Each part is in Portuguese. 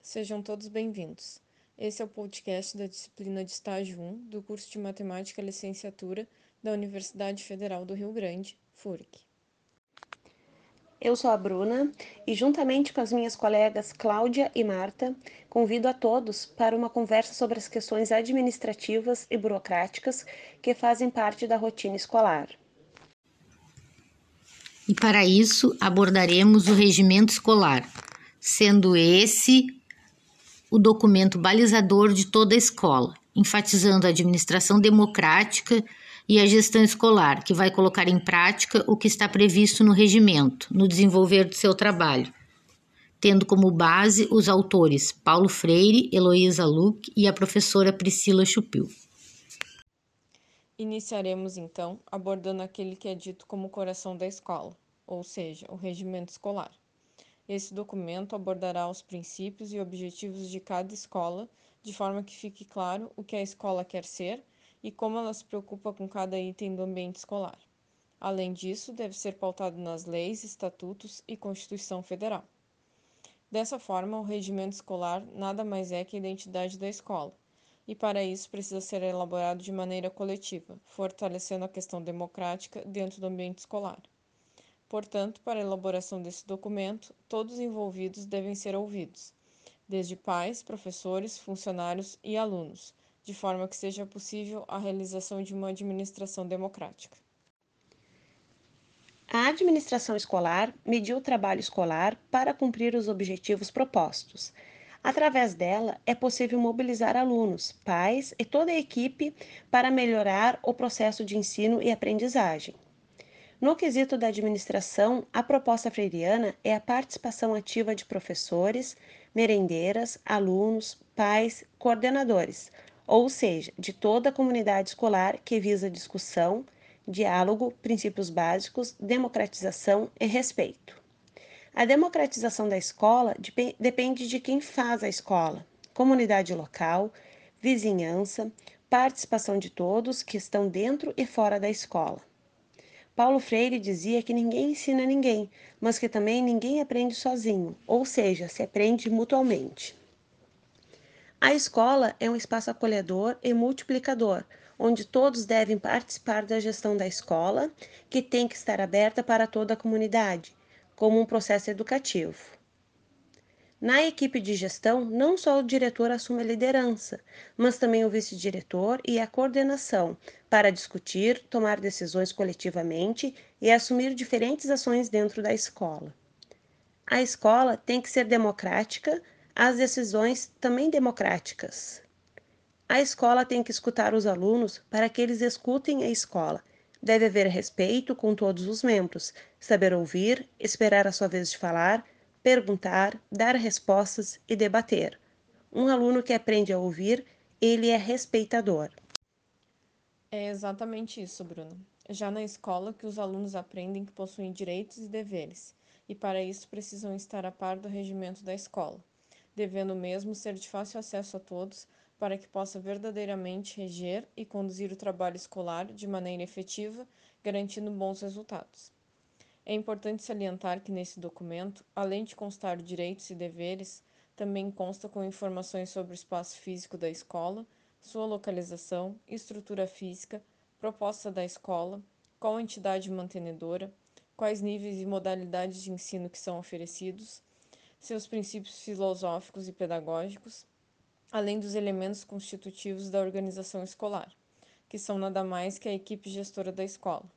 Sejam todos bem-vindos. Esse é o podcast da disciplina de estágio 1 do curso de Matemática Licenciatura da Universidade Federal do Rio Grande, FURC. Eu sou a Bruna e, juntamente com as minhas colegas Cláudia e Marta, convido a todos para uma conversa sobre as questões administrativas e burocráticas que fazem parte da rotina escolar. E para isso abordaremos o regimento escolar, sendo esse o documento balizador de toda a escola, enfatizando a administração democrática e a gestão escolar, que vai colocar em prática o que está previsto no regimento, no desenvolver do seu trabalho, tendo como base os autores Paulo Freire, Heloísa Luque e a professora Priscila Chupil. Iniciaremos então abordando aquele que é dito como o coração da escola, ou seja, o regimento escolar. Esse documento abordará os princípios e objetivos de cada escola, de forma que fique claro o que a escola quer ser e como ela se preocupa com cada item do ambiente escolar. Além disso, deve ser pautado nas leis, estatutos e Constituição Federal. Dessa forma, o regimento escolar nada mais é que a identidade da escola, e para isso precisa ser elaborado de maneira coletiva, fortalecendo a questão democrática dentro do ambiente escolar. Portanto, para a elaboração desse documento, todos os envolvidos devem ser ouvidos, desde pais, professores, funcionários e alunos, de forma que seja possível a realização de uma administração democrática. A administração escolar mediu o trabalho escolar para cumprir os objetivos propostos. Através dela, é possível mobilizar alunos, pais e toda a equipe para melhorar o processo de ensino e aprendizagem. No quesito da administração, a proposta freiriana é a participação ativa de professores, merendeiras, alunos, pais, coordenadores, ou seja, de toda a comunidade escolar que visa discussão, diálogo, princípios básicos, democratização e respeito. A democratização da escola depende de quem faz a escola, comunidade local, vizinhança, participação de todos que estão dentro e fora da escola. Paulo Freire dizia que ninguém ensina ninguém, mas que também ninguém aprende sozinho, ou seja, se aprende mutualmente. A escola é um espaço acolhedor e multiplicador, onde todos devem participar da gestão da escola, que tem que estar aberta para toda a comunidade, como um processo educativo. Na equipe de gestão, não só o diretor assume a liderança, mas também o vice-diretor e a coordenação, para discutir, tomar decisões coletivamente e assumir diferentes ações dentro da escola. A escola tem que ser democrática, as decisões também democráticas. A escola tem que escutar os alunos para que eles escutem a escola. Deve haver respeito com todos os membros, saber ouvir, esperar a sua vez de falar, perguntar, dar respostas e debater. Um aluno que aprende a ouvir, ele é respeitador. É exatamente isso, Bruno. Já na escola que os alunos aprendem que possuem direitos e deveres, e para isso precisam estar a par do regimento da escola devendo mesmo ser de fácil acesso a todos, para que possa verdadeiramente reger e conduzir o trabalho escolar de maneira efetiva, garantindo bons resultados. É importante salientar que nesse documento, além de constar direitos e deveres, também consta com informações sobre o espaço físico da escola, sua localização, estrutura física, proposta da escola, qual entidade mantenedora, quais níveis e modalidades de ensino que são oferecidos, seus princípios filosóficos e pedagógicos, além dos elementos constitutivos da organização escolar, que são nada mais que a equipe gestora da escola.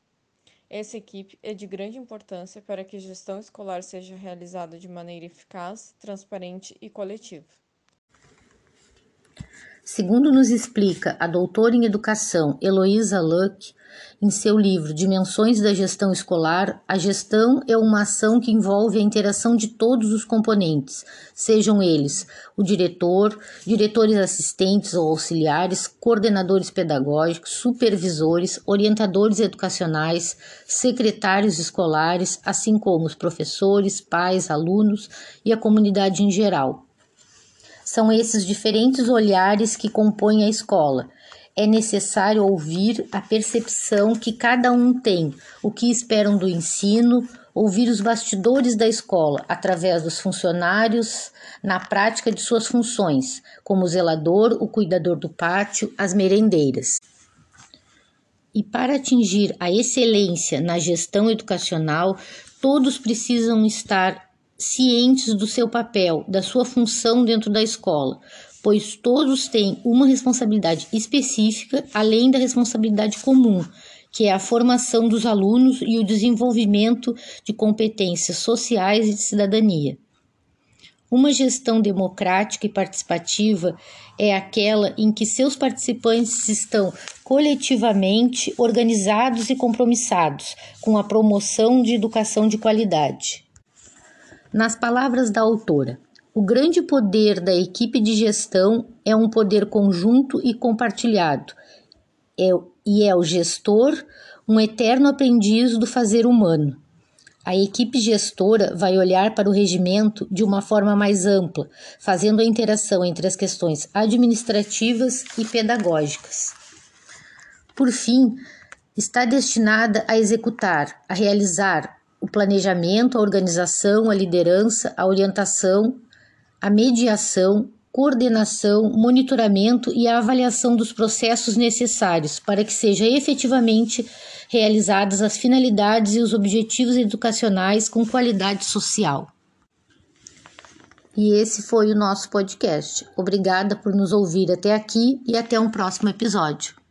Essa equipe é de grande importância para que a gestão escolar seja realizada de maneira eficaz, transparente e coletiva. Segundo nos explica a doutora em educação Heloísa Luck, em seu livro Dimensões da Gestão Escolar, a gestão é uma ação que envolve a interação de todos os componentes, sejam eles o diretor, diretores assistentes ou auxiliares, coordenadores pedagógicos, supervisores, orientadores educacionais, secretários escolares, assim como os professores, pais, alunos e a comunidade em geral. São esses diferentes olhares que compõem a escola. É necessário ouvir a percepção que cada um tem, o que esperam do ensino, ouvir os bastidores da escola através dos funcionários na prática de suas funções, como o zelador, o cuidador do pátio, as merendeiras. E para atingir a excelência na gestão educacional, todos precisam estar cientes do seu papel, da sua função dentro da escola, pois todos têm uma responsabilidade específica além da responsabilidade comum, que é a formação dos alunos e o desenvolvimento de competências sociais e de cidadania. Uma gestão democrática e participativa é aquela em que seus participantes estão coletivamente organizados e compromissados com a promoção de educação de qualidade. Nas palavras da autora, o grande poder da equipe de gestão é um poder conjunto e compartilhado, é, e é o gestor um eterno aprendiz do fazer humano. A equipe gestora vai olhar para o regimento de uma forma mais ampla, fazendo a interação entre as questões administrativas e pedagógicas. Por fim, está destinada a executar, a realizar o planejamento, a organização, a liderança, a orientação, a mediação, coordenação, monitoramento e a avaliação dos processos necessários para que seja efetivamente realizadas as finalidades e os objetivos educacionais com qualidade social. E esse foi o nosso podcast. Obrigada por nos ouvir até aqui e até um próximo episódio.